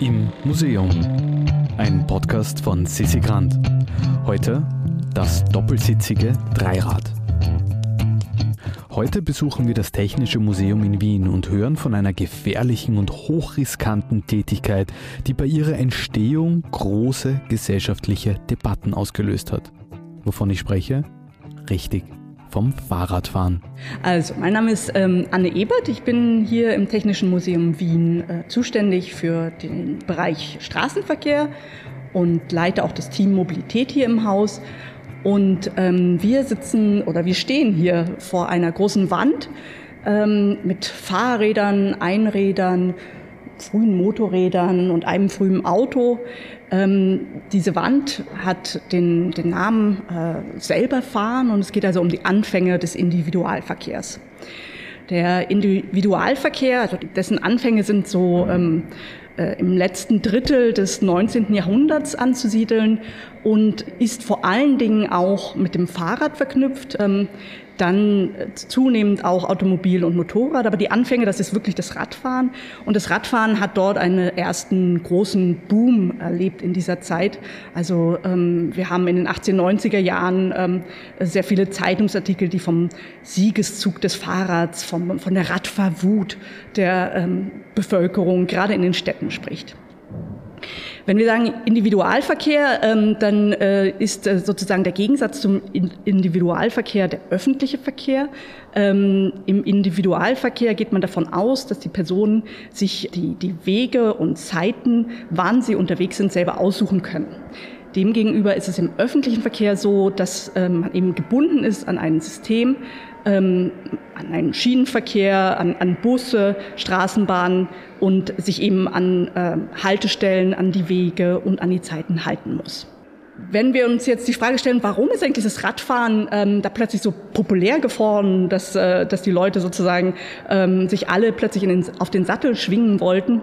Im Museum. Ein Podcast von Sissi Grant. Heute das doppelsitzige Dreirad. Heute besuchen wir das Technische Museum in Wien und hören von einer gefährlichen und hochriskanten Tätigkeit, die bei ihrer Entstehung große gesellschaftliche Debatten ausgelöst hat. Wovon ich spreche? Richtig, vom Fahrradfahren. Also, mein Name ist ähm, Anne Ebert. Ich bin hier im Technischen Museum Wien äh, zuständig für den Bereich Straßenverkehr und leite auch das Team Mobilität hier im Haus. Und ähm, wir sitzen oder wir stehen hier vor einer großen Wand ähm, mit Fahrrädern, Einrädern, frühen Motorrädern und einem frühen Auto. Ähm, diese Wand hat den, den Namen äh, selber fahren und es geht also um die Anfänge des Individualverkehrs. Der Individualverkehr, also dessen Anfänge sind so ähm, äh, im letzten Drittel des 19. Jahrhunderts anzusiedeln und ist vor allen Dingen auch mit dem Fahrrad verknüpft. Ähm, dann zunehmend auch Automobil und Motorrad, aber die Anfänge, das ist wirklich das Radfahren. Und das Radfahren hat dort einen ersten großen Boom erlebt in dieser Zeit. Also ähm, wir haben in den 1890er Jahren ähm, sehr viele Zeitungsartikel, die vom Siegeszug des Fahrrads, vom, von der Radfahrwut der ähm, Bevölkerung gerade in den Städten spricht. Wenn wir sagen Individualverkehr, ähm, dann äh, ist äh, sozusagen der Gegensatz zum Individualverkehr der öffentliche Verkehr. Ähm, Im Individualverkehr geht man davon aus, dass die Personen sich die, die Wege und Zeiten, wann sie unterwegs sind, selber aussuchen können. Demgegenüber ist es im öffentlichen Verkehr so, dass ähm, man eben gebunden ist an ein System, ähm, an einen Schienenverkehr, an, an Busse, Straßenbahnen und sich eben an äh, Haltestellen, an die Wege und an die Zeiten halten muss. Wenn wir uns jetzt die Frage stellen, warum ist eigentlich das Radfahren ähm, da plötzlich so populär geworden, dass, äh, dass die Leute sozusagen ähm, sich alle plötzlich den, auf den Sattel schwingen wollten,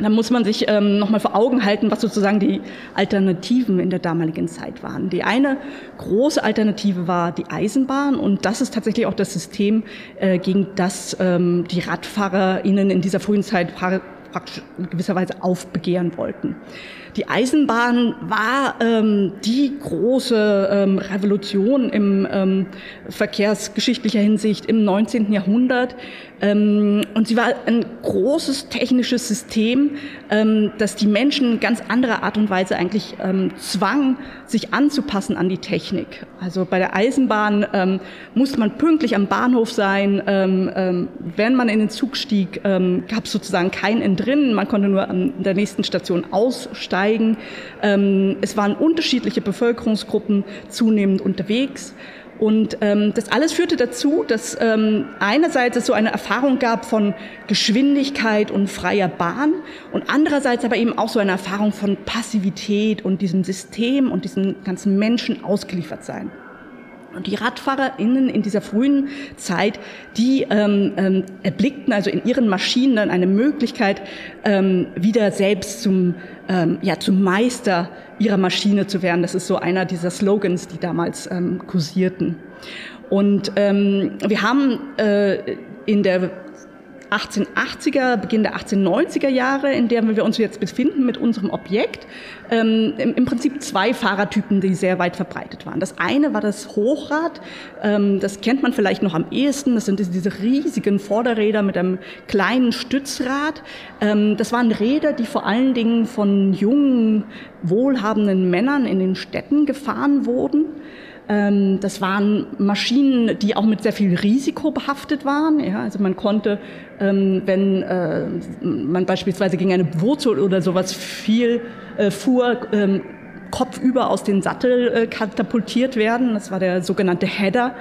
dann muss man sich ähm, nochmal vor Augen halten, was sozusagen die Alternativen in der damaligen Zeit waren. Die eine große Alternative war die Eisenbahn und das ist tatsächlich auch das System, äh, gegen das ähm, die RadfahrerInnen in dieser frühen Zeit praktisch in gewisser Weise aufbegehren wollten. Die Eisenbahn war ähm, die große ähm, Revolution im ähm, verkehrsgeschichtlicher Hinsicht im 19. Jahrhundert. Ähm, und sie war ein großes technisches System, ähm, das die Menschen ganz anderer Art und Weise eigentlich ähm, zwang, sich anzupassen an die Technik. Also bei der Eisenbahn ähm, musste man pünktlich am Bahnhof sein. Ähm, ähm, wenn man in den Zug stieg, ähm, gab es sozusagen kein Entrinnen. Man konnte nur an der nächsten Station aussteigen. Ähm, es waren unterschiedliche Bevölkerungsgruppen zunehmend unterwegs. Und ähm, das alles führte dazu, dass ähm, einerseits es so eine Erfahrung gab von Geschwindigkeit und freier Bahn und andererseits aber eben auch so eine Erfahrung von Passivität und diesem System und diesen ganzen Menschen ausgeliefert sein. Und die RadfahrerInnen in dieser frühen Zeit, die ähm, ähm, erblickten also in ihren Maschinen dann eine Möglichkeit, ähm, wieder selbst zum, ähm, ja, zum Meister ihrer Maschine zu werden. Das ist so einer dieser Slogans, die damals ähm, kursierten. Und ähm, wir haben äh, in der 1880er, Beginn der 1890er Jahre, in der wir uns jetzt befinden mit unserem Objekt, ähm, im, Prinzip zwei Fahrertypen, die sehr weit verbreitet waren. Das eine war das Hochrad, ähm, das kennt man vielleicht noch am ehesten, das sind diese riesigen Vorderräder mit einem kleinen Stützrad. Ähm, das waren Räder, die vor allen Dingen von jungen, wohlhabenden Männern in den Städten gefahren wurden. Ähm, das waren Maschinen, die auch mit sehr viel Risiko behaftet waren. Ja, also man konnte, ähm, wenn äh, man beispielsweise gegen eine Wurzel oder sowas viel äh, fuhr, ähm, kopfüber aus dem Sattel äh, katapultiert werden. Das war der sogenannte Header.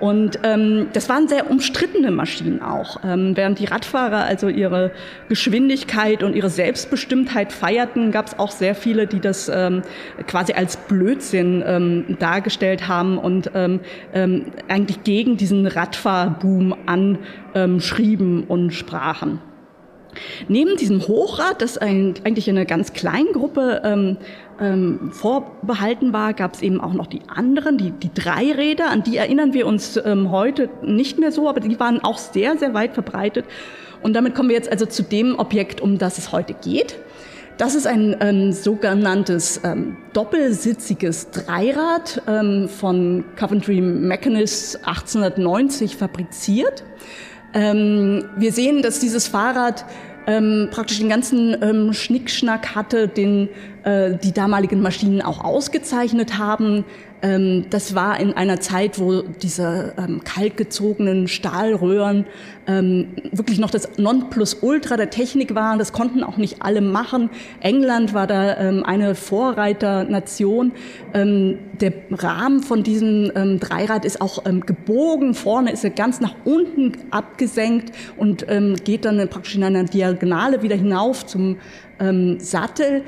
Und ähm, das waren sehr umstrittene Maschinen auch. Ähm, während die Radfahrer also ihre Geschwindigkeit und ihre Selbstbestimmtheit feierten, gab es auch sehr viele, die das ähm, quasi als Blödsinn ähm, dargestellt haben und ähm, ähm, eigentlich gegen diesen Radfahrboom anschrieben und sprachen. Neben diesem Hochrad, das eigentlich eine ganz kleine Gruppe ähm, ähm, vorbehalten war, gab es eben auch noch die anderen, die, die Dreiräder, an die erinnern wir uns ähm, heute nicht mehr so, aber die waren auch sehr, sehr weit verbreitet. Und damit kommen wir jetzt also zu dem Objekt, um das es heute geht. Das ist ein ähm, sogenanntes ähm, doppelsitziges Dreirad ähm, von Coventry Mechanists 1890 fabriziert. Ähm, wir sehen, dass dieses Fahrrad ähm, praktisch den ganzen ähm, Schnickschnack hatte, den äh, die damaligen Maschinen auch ausgezeichnet haben. Ähm, das war in einer Zeit, wo diese ähm, kaltgezogenen Stahlröhren ähm, wirklich noch das Nonplusultra der Technik waren. Das konnten auch nicht alle machen. England war da ähm, eine Vorreiternation. Ähm, der Rahmen von diesem ähm, Dreirad ist auch ähm, gebogen. Vorne ist er ganz nach unten abgesenkt und ähm, geht dann praktisch in einer Diagonale wieder hinauf zum ähm, Sattel.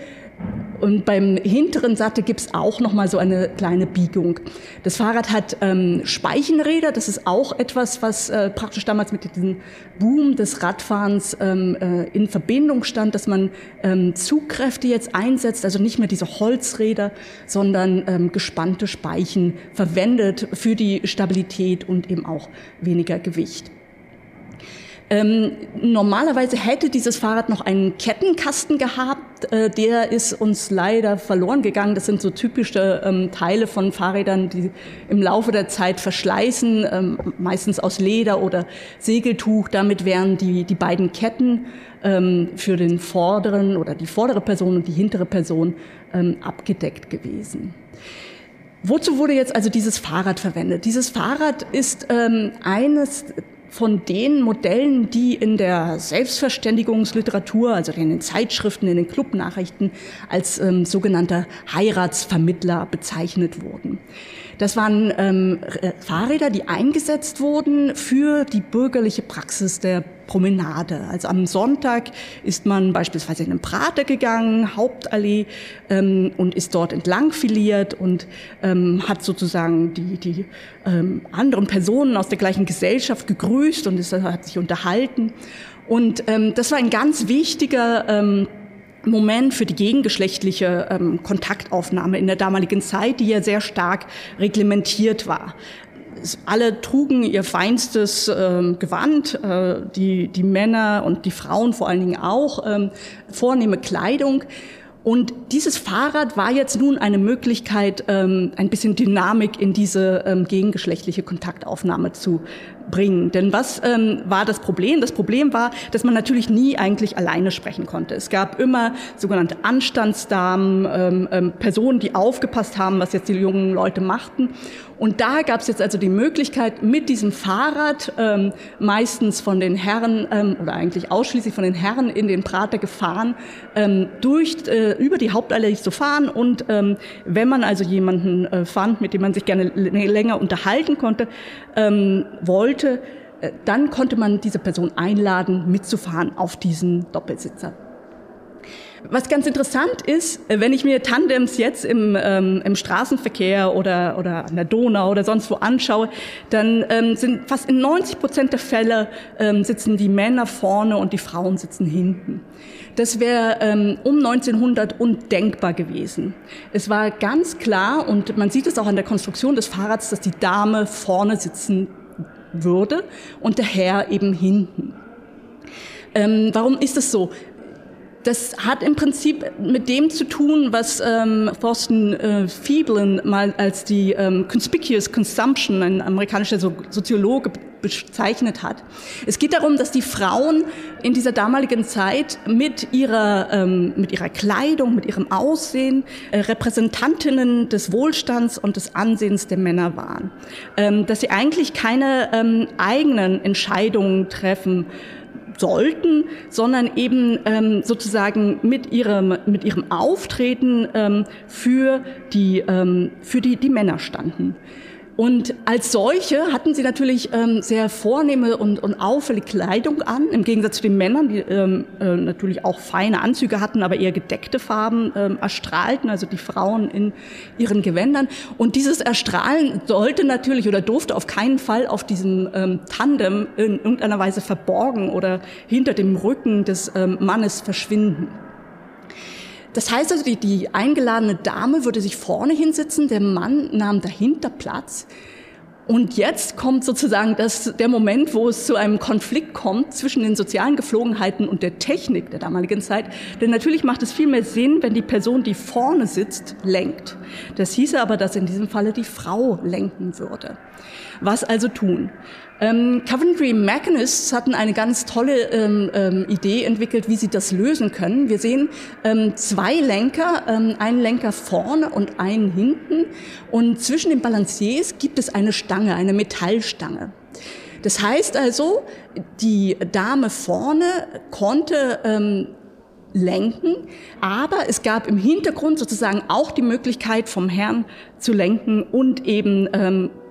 Und beim hinteren Sattel gibt's auch noch mal so eine kleine Biegung. Das Fahrrad hat ähm, Speichenräder. Das ist auch etwas, was äh, praktisch damals mit diesem Boom des Radfahrens ähm, äh, in Verbindung stand, dass man ähm, Zugkräfte jetzt einsetzt, also nicht mehr diese Holzräder, sondern ähm, gespannte Speichen verwendet für die Stabilität und eben auch weniger Gewicht. Ähm, normalerweise hätte dieses Fahrrad noch einen Kettenkasten gehabt, äh, der ist uns leider verloren gegangen. Das sind so typische ähm, Teile von Fahrrädern, die im Laufe der Zeit verschleißen, ähm, meistens aus Leder oder Segeltuch. Damit wären die, die beiden Ketten ähm, für den vorderen oder die vordere Person und die hintere Person ähm, abgedeckt gewesen. Wozu wurde jetzt also dieses Fahrrad verwendet? Dieses Fahrrad ist ähm, eines von den Modellen, die in der Selbstverständigungsliteratur, also in den Zeitschriften, in den Clubnachrichten als ähm, sogenannter Heiratsvermittler bezeichnet wurden. Das waren ähm, Fahrräder, die eingesetzt wurden für die bürgerliche Praxis der Promenade. Also am Sonntag ist man beispielsweise in den Prater gegangen, Hauptallee, ähm, und ist dort entlang filiert und ähm, hat sozusagen die, die ähm, anderen Personen aus der gleichen Gesellschaft gegrüßt und ist, hat sich unterhalten. Und ähm, das war ein ganz wichtiger ähm, Moment für die gegengeschlechtliche ähm, Kontaktaufnahme in der damaligen Zeit, die ja sehr stark reglementiert war. Alle trugen ihr feinstes ähm, Gewand, äh, die, die Männer und die Frauen vor allen Dingen auch, ähm, vornehme Kleidung. Und dieses Fahrrad war jetzt nun eine Möglichkeit, ähm, ein bisschen Dynamik in diese ähm, gegengeschlechtliche Kontaktaufnahme zu bringen. Denn was ähm, war das Problem? Das Problem war, dass man natürlich nie eigentlich alleine sprechen konnte. Es gab immer sogenannte Anstandsdamen, ähm, ähm, Personen, die aufgepasst haben, was jetzt die jungen Leute machten. Und da gab es jetzt also die Möglichkeit, mit diesem Fahrrad ähm, meistens von den Herren ähm, oder eigentlich ausschließlich von den Herren in den Prater gefahren, ähm, durch äh, über die Hauptallee zu fahren. Und ähm, wenn man also jemanden äh, fand, mit dem man sich gerne länger unterhalten konnte, ähm, wollte, äh, dann konnte man diese Person einladen, mitzufahren auf diesen Doppelsitzer. Was ganz interessant ist, äh, wenn ich mir Tandems jetzt im, ähm, im Straßenverkehr oder, oder an der Donau oder sonst wo anschaue, dann ähm, sind fast in 90 Prozent der Fälle ähm, sitzen die Männer vorne und die Frauen sitzen hinten. Das wäre ähm, um 1900 undenkbar gewesen. Es war ganz klar, und man sieht es auch an der Konstruktion des Fahrrads, dass die Dame vorne sitzen würde und der Herr eben hinten. Ähm, warum ist das so? Das hat im Prinzip mit dem zu tun, was ähm, Thorsten äh, Veblen mal als die ähm, Conspicuous Consumption, ein amerikanischer so Soziologe, bezeichnet hat. Es geht darum, dass die Frauen in dieser damaligen Zeit mit ihrer, ähm, mit ihrer Kleidung, mit ihrem Aussehen äh, Repräsentantinnen des Wohlstands und des Ansehens der Männer waren. Ähm, dass sie eigentlich keine ähm, eigenen Entscheidungen treffen sollten, sondern eben ähm, sozusagen mit ihrem, mit ihrem Auftreten ähm, für, die, ähm, für die, die Männer standen. Und als solche hatten sie natürlich ähm, sehr vornehme und, und auffällige Kleidung an, im Gegensatz zu den Männern, die ähm, äh, natürlich auch feine Anzüge hatten, aber eher gedeckte Farben ähm, erstrahlten, also die Frauen in ihren Gewändern. Und dieses Erstrahlen sollte natürlich oder durfte auf keinen Fall auf diesem ähm, Tandem in irgendeiner Weise verborgen oder hinter dem Rücken des ähm, Mannes verschwinden. Das heißt also, die, die eingeladene Dame würde sich vorne hinsetzen, der Mann nahm dahinter Platz. Und jetzt kommt sozusagen das, der Moment, wo es zu einem Konflikt kommt zwischen den sozialen Geflogenheiten und der Technik der damaligen Zeit. Denn natürlich macht es viel mehr Sinn, wenn die Person, die vorne sitzt, lenkt. Das hieße aber, dass in diesem Falle die Frau lenken würde. Was also tun? Ähm, Coventry Mechanists hatten eine ganz tolle ähm, ähm, Idee entwickelt, wie sie das lösen können. Wir sehen ähm, zwei Lenker, ähm, einen Lenker vorne und einen hinten. Und zwischen den Balanciers gibt es eine Stange, eine Metallstange. Das heißt also, die Dame vorne konnte ähm, lenken, aber es gab im Hintergrund sozusagen auch die Möglichkeit vom Herrn zu lenken und eben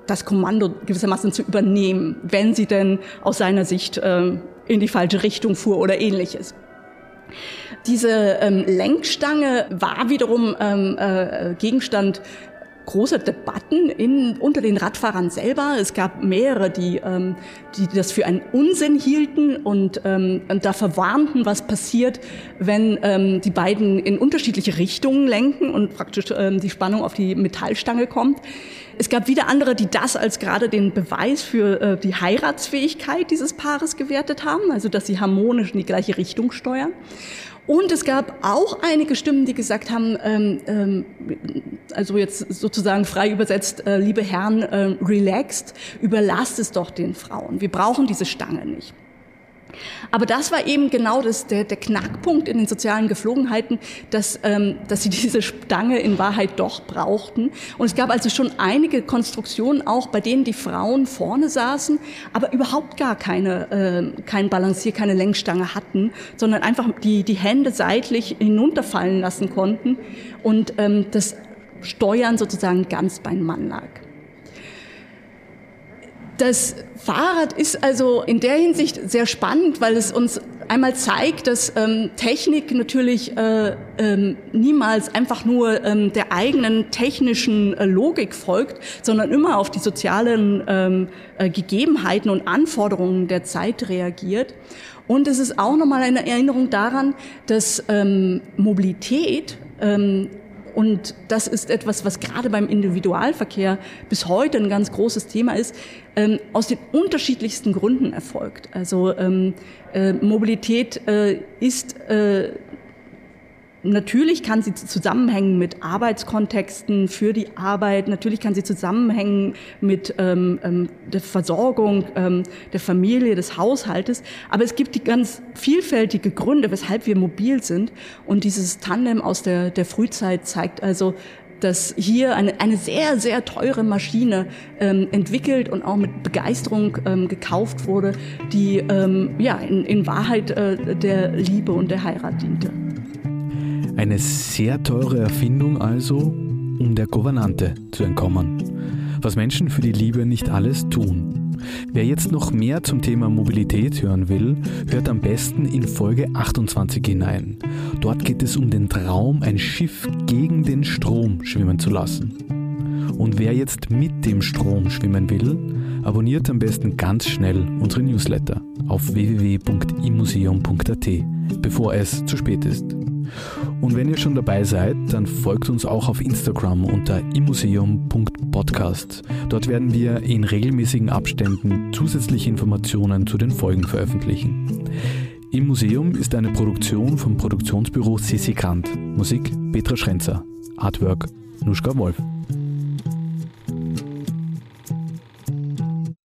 das Kommando gewissermaßen zu übernehmen, wenn sie denn aus seiner Sicht äh, in die falsche Richtung fuhr oder ähnliches. Diese ähm, Lenkstange war wiederum ähm, äh, Gegenstand große Debatten in, unter den Radfahrern selber. Es gab mehrere, die, ähm, die das für einen Unsinn hielten und, ähm, und da verwarnten, was passiert, wenn ähm, die beiden in unterschiedliche Richtungen lenken und praktisch ähm, die Spannung auf die Metallstange kommt. Es gab wieder andere, die das als gerade den Beweis für äh, die Heiratsfähigkeit dieses Paares gewertet haben, also dass sie harmonisch in die gleiche Richtung steuern. Und es gab auch einige Stimmen, die gesagt haben, ähm, ähm, also jetzt sozusagen frei übersetzt, äh, liebe Herren, äh, relaxed, überlasst es doch den Frauen. Wir brauchen diese Stange nicht. Aber das war eben genau das, der, der Knackpunkt in den sozialen Geflogenheiten, dass, ähm, dass sie diese Stange in Wahrheit doch brauchten. Und es gab also schon einige Konstruktionen auch, bei denen die Frauen vorne saßen, aber überhaupt gar keine, äh, kein Balancier, keine Lenkstange hatten, sondern einfach die, die Hände seitlich hinunterfallen lassen konnten und ähm, das Steuern sozusagen ganz beim Mann lag. Das Fahrrad ist also in der Hinsicht sehr spannend, weil es uns einmal zeigt, dass ähm, Technik natürlich äh, ähm, niemals einfach nur ähm, der eigenen technischen äh, Logik folgt, sondern immer auf die sozialen ähm, äh, Gegebenheiten und Anforderungen der Zeit reagiert. Und es ist auch nochmal eine Erinnerung daran, dass ähm, Mobilität ähm, und das ist etwas, was gerade beim Individualverkehr bis heute ein ganz großes Thema ist, ähm, aus den unterschiedlichsten Gründen erfolgt. Also ähm, äh, Mobilität äh, ist äh, Natürlich kann sie zusammenhängen mit Arbeitskontexten für die Arbeit. Natürlich kann sie zusammenhängen mit ähm, ähm, der Versorgung ähm, der Familie, des Haushaltes. Aber es gibt die ganz vielfältige Gründe, weshalb wir mobil sind. Und dieses Tandem aus der, der Frühzeit zeigt also, dass hier eine, eine sehr, sehr teure Maschine ähm, entwickelt und auch mit Begeisterung ähm, gekauft wurde, die ähm, ja in, in Wahrheit äh, der Liebe und der Heirat diente. Eine sehr teure Erfindung also, um der Gouvernante zu entkommen. Was Menschen für die Liebe nicht alles tun. Wer jetzt noch mehr zum Thema Mobilität hören will, hört am besten in Folge 28 hinein. Dort geht es um den Traum, ein Schiff gegen den Strom schwimmen zu lassen. Und wer jetzt mit dem Strom schwimmen will, abonniert am besten ganz schnell unsere Newsletter auf www.imuseum.at, bevor es zu spät ist. Und wenn ihr schon dabei seid, dann folgt uns auch auf Instagram unter immuseum.podcast. Dort werden wir in regelmäßigen Abständen zusätzliche Informationen zu den Folgen veröffentlichen. Im Museum ist eine Produktion vom Produktionsbüro Sissi Kant. Musik Petra Schrenzer. Artwork Nuschka Wolf.